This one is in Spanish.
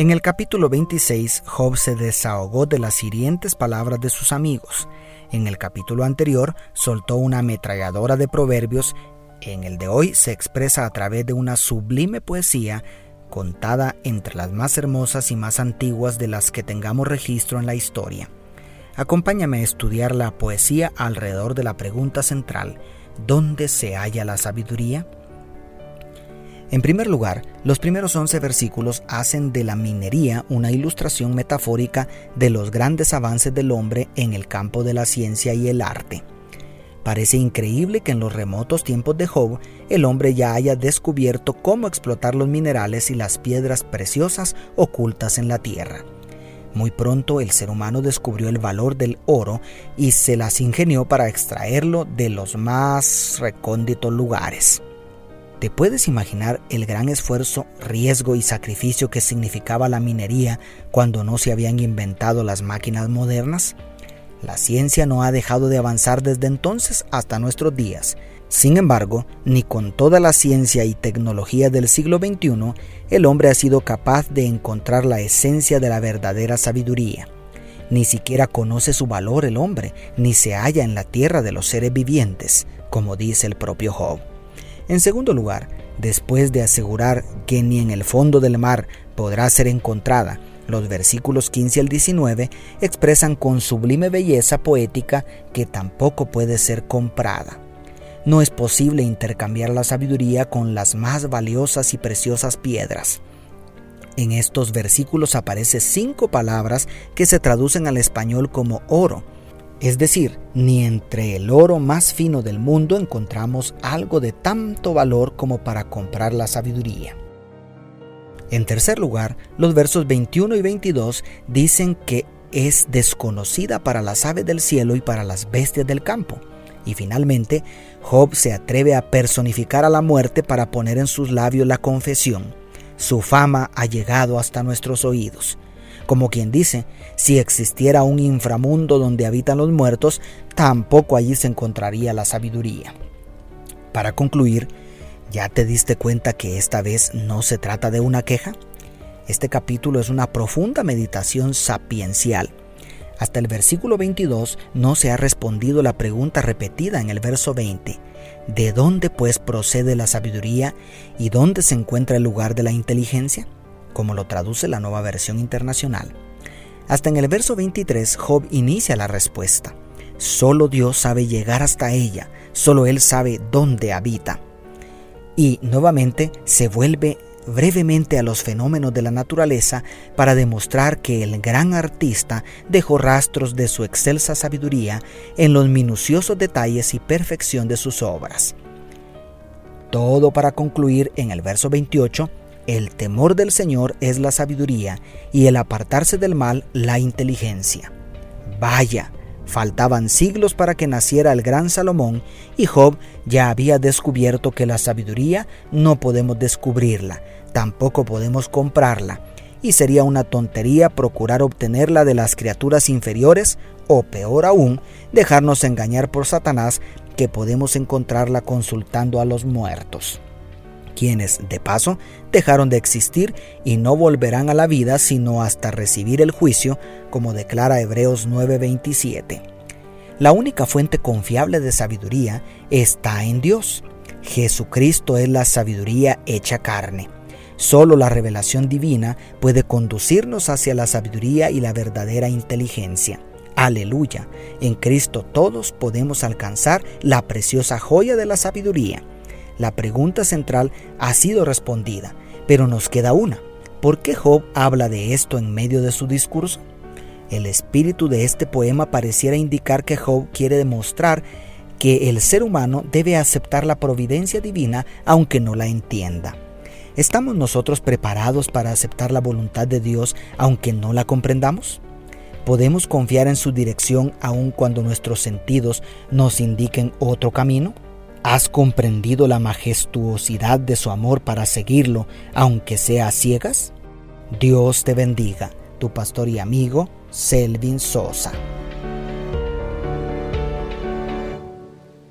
En el capítulo 26, Job se desahogó de las hirientes palabras de sus amigos. En el capítulo anterior, soltó una ametralladora de proverbios en el de hoy se expresa a través de una sublime poesía contada entre las más hermosas y más antiguas de las que tengamos registro en la historia. Acompáñame a estudiar la poesía alrededor de la pregunta central, ¿dónde se halla la sabiduría? En primer lugar, los primeros 11 versículos hacen de la minería una ilustración metafórica de los grandes avances del hombre en el campo de la ciencia y el arte. Parece increíble que en los remotos tiempos de Job el hombre ya haya descubierto cómo explotar los minerales y las piedras preciosas ocultas en la tierra. Muy pronto el ser humano descubrió el valor del oro y se las ingenió para extraerlo de los más recónditos lugares. ¿Te puedes imaginar el gran esfuerzo, riesgo y sacrificio que significaba la minería cuando no se habían inventado las máquinas modernas? La ciencia no ha dejado de avanzar desde entonces hasta nuestros días. Sin embargo, ni con toda la ciencia y tecnología del siglo XXI, el hombre ha sido capaz de encontrar la esencia de la verdadera sabiduría. Ni siquiera conoce su valor el hombre, ni se halla en la tierra de los seres vivientes, como dice el propio Job. En segundo lugar, después de asegurar que ni en el fondo del mar podrá ser encontrada, los versículos 15 al 19 expresan con sublime belleza poética que tampoco puede ser comprada. No es posible intercambiar la sabiduría con las más valiosas y preciosas piedras. En estos versículos aparecen cinco palabras que se traducen al español como oro, es decir, ni entre el oro más fino del mundo encontramos algo de tanto valor como para comprar la sabiduría. En tercer lugar, los versos 21 y 22 dicen que es desconocida para las aves del cielo y para las bestias del campo. Y finalmente, Job se atreve a personificar a la muerte para poner en sus labios la confesión. Su fama ha llegado hasta nuestros oídos. Como quien dice, si existiera un inframundo donde habitan los muertos, tampoco allí se encontraría la sabiduría. Para concluir, ¿Ya te diste cuenta que esta vez no se trata de una queja? Este capítulo es una profunda meditación sapiencial. Hasta el versículo 22 no se ha respondido la pregunta repetida en el verso 20. ¿De dónde pues procede la sabiduría y dónde se encuentra el lugar de la inteligencia? Como lo traduce la nueva versión internacional. Hasta en el verso 23 Job inicia la respuesta. Solo Dios sabe llegar hasta ella, solo Él sabe dónde habita y nuevamente se vuelve brevemente a los fenómenos de la naturaleza para demostrar que el gran artista dejó rastros de su excelsa sabiduría en los minuciosos detalles y perfección de sus obras. Todo para concluir en el verso 28, el temor del Señor es la sabiduría y el apartarse del mal la inteligencia. Vaya, Faltaban siglos para que naciera el gran Salomón y Job ya había descubierto que la sabiduría no podemos descubrirla, tampoco podemos comprarla, y sería una tontería procurar obtenerla de las criaturas inferiores o peor aún, dejarnos engañar por Satanás que podemos encontrarla consultando a los muertos quienes, de paso, dejaron de existir y no volverán a la vida sino hasta recibir el juicio, como declara Hebreos 9:27. La única fuente confiable de sabiduría está en Dios. Jesucristo es la sabiduría hecha carne. Solo la revelación divina puede conducirnos hacia la sabiduría y la verdadera inteligencia. Aleluya. En Cristo todos podemos alcanzar la preciosa joya de la sabiduría. La pregunta central ha sido respondida, pero nos queda una. ¿Por qué Job habla de esto en medio de su discurso? El espíritu de este poema pareciera indicar que Job quiere demostrar que el ser humano debe aceptar la providencia divina aunque no la entienda. ¿Estamos nosotros preparados para aceptar la voluntad de Dios aunque no la comprendamos? ¿Podemos confiar en su dirección aun cuando nuestros sentidos nos indiquen otro camino? ¿Has comprendido la majestuosidad de su amor para seguirlo, aunque sea ciegas? Dios te bendiga, tu pastor y amigo Selvin Sosa.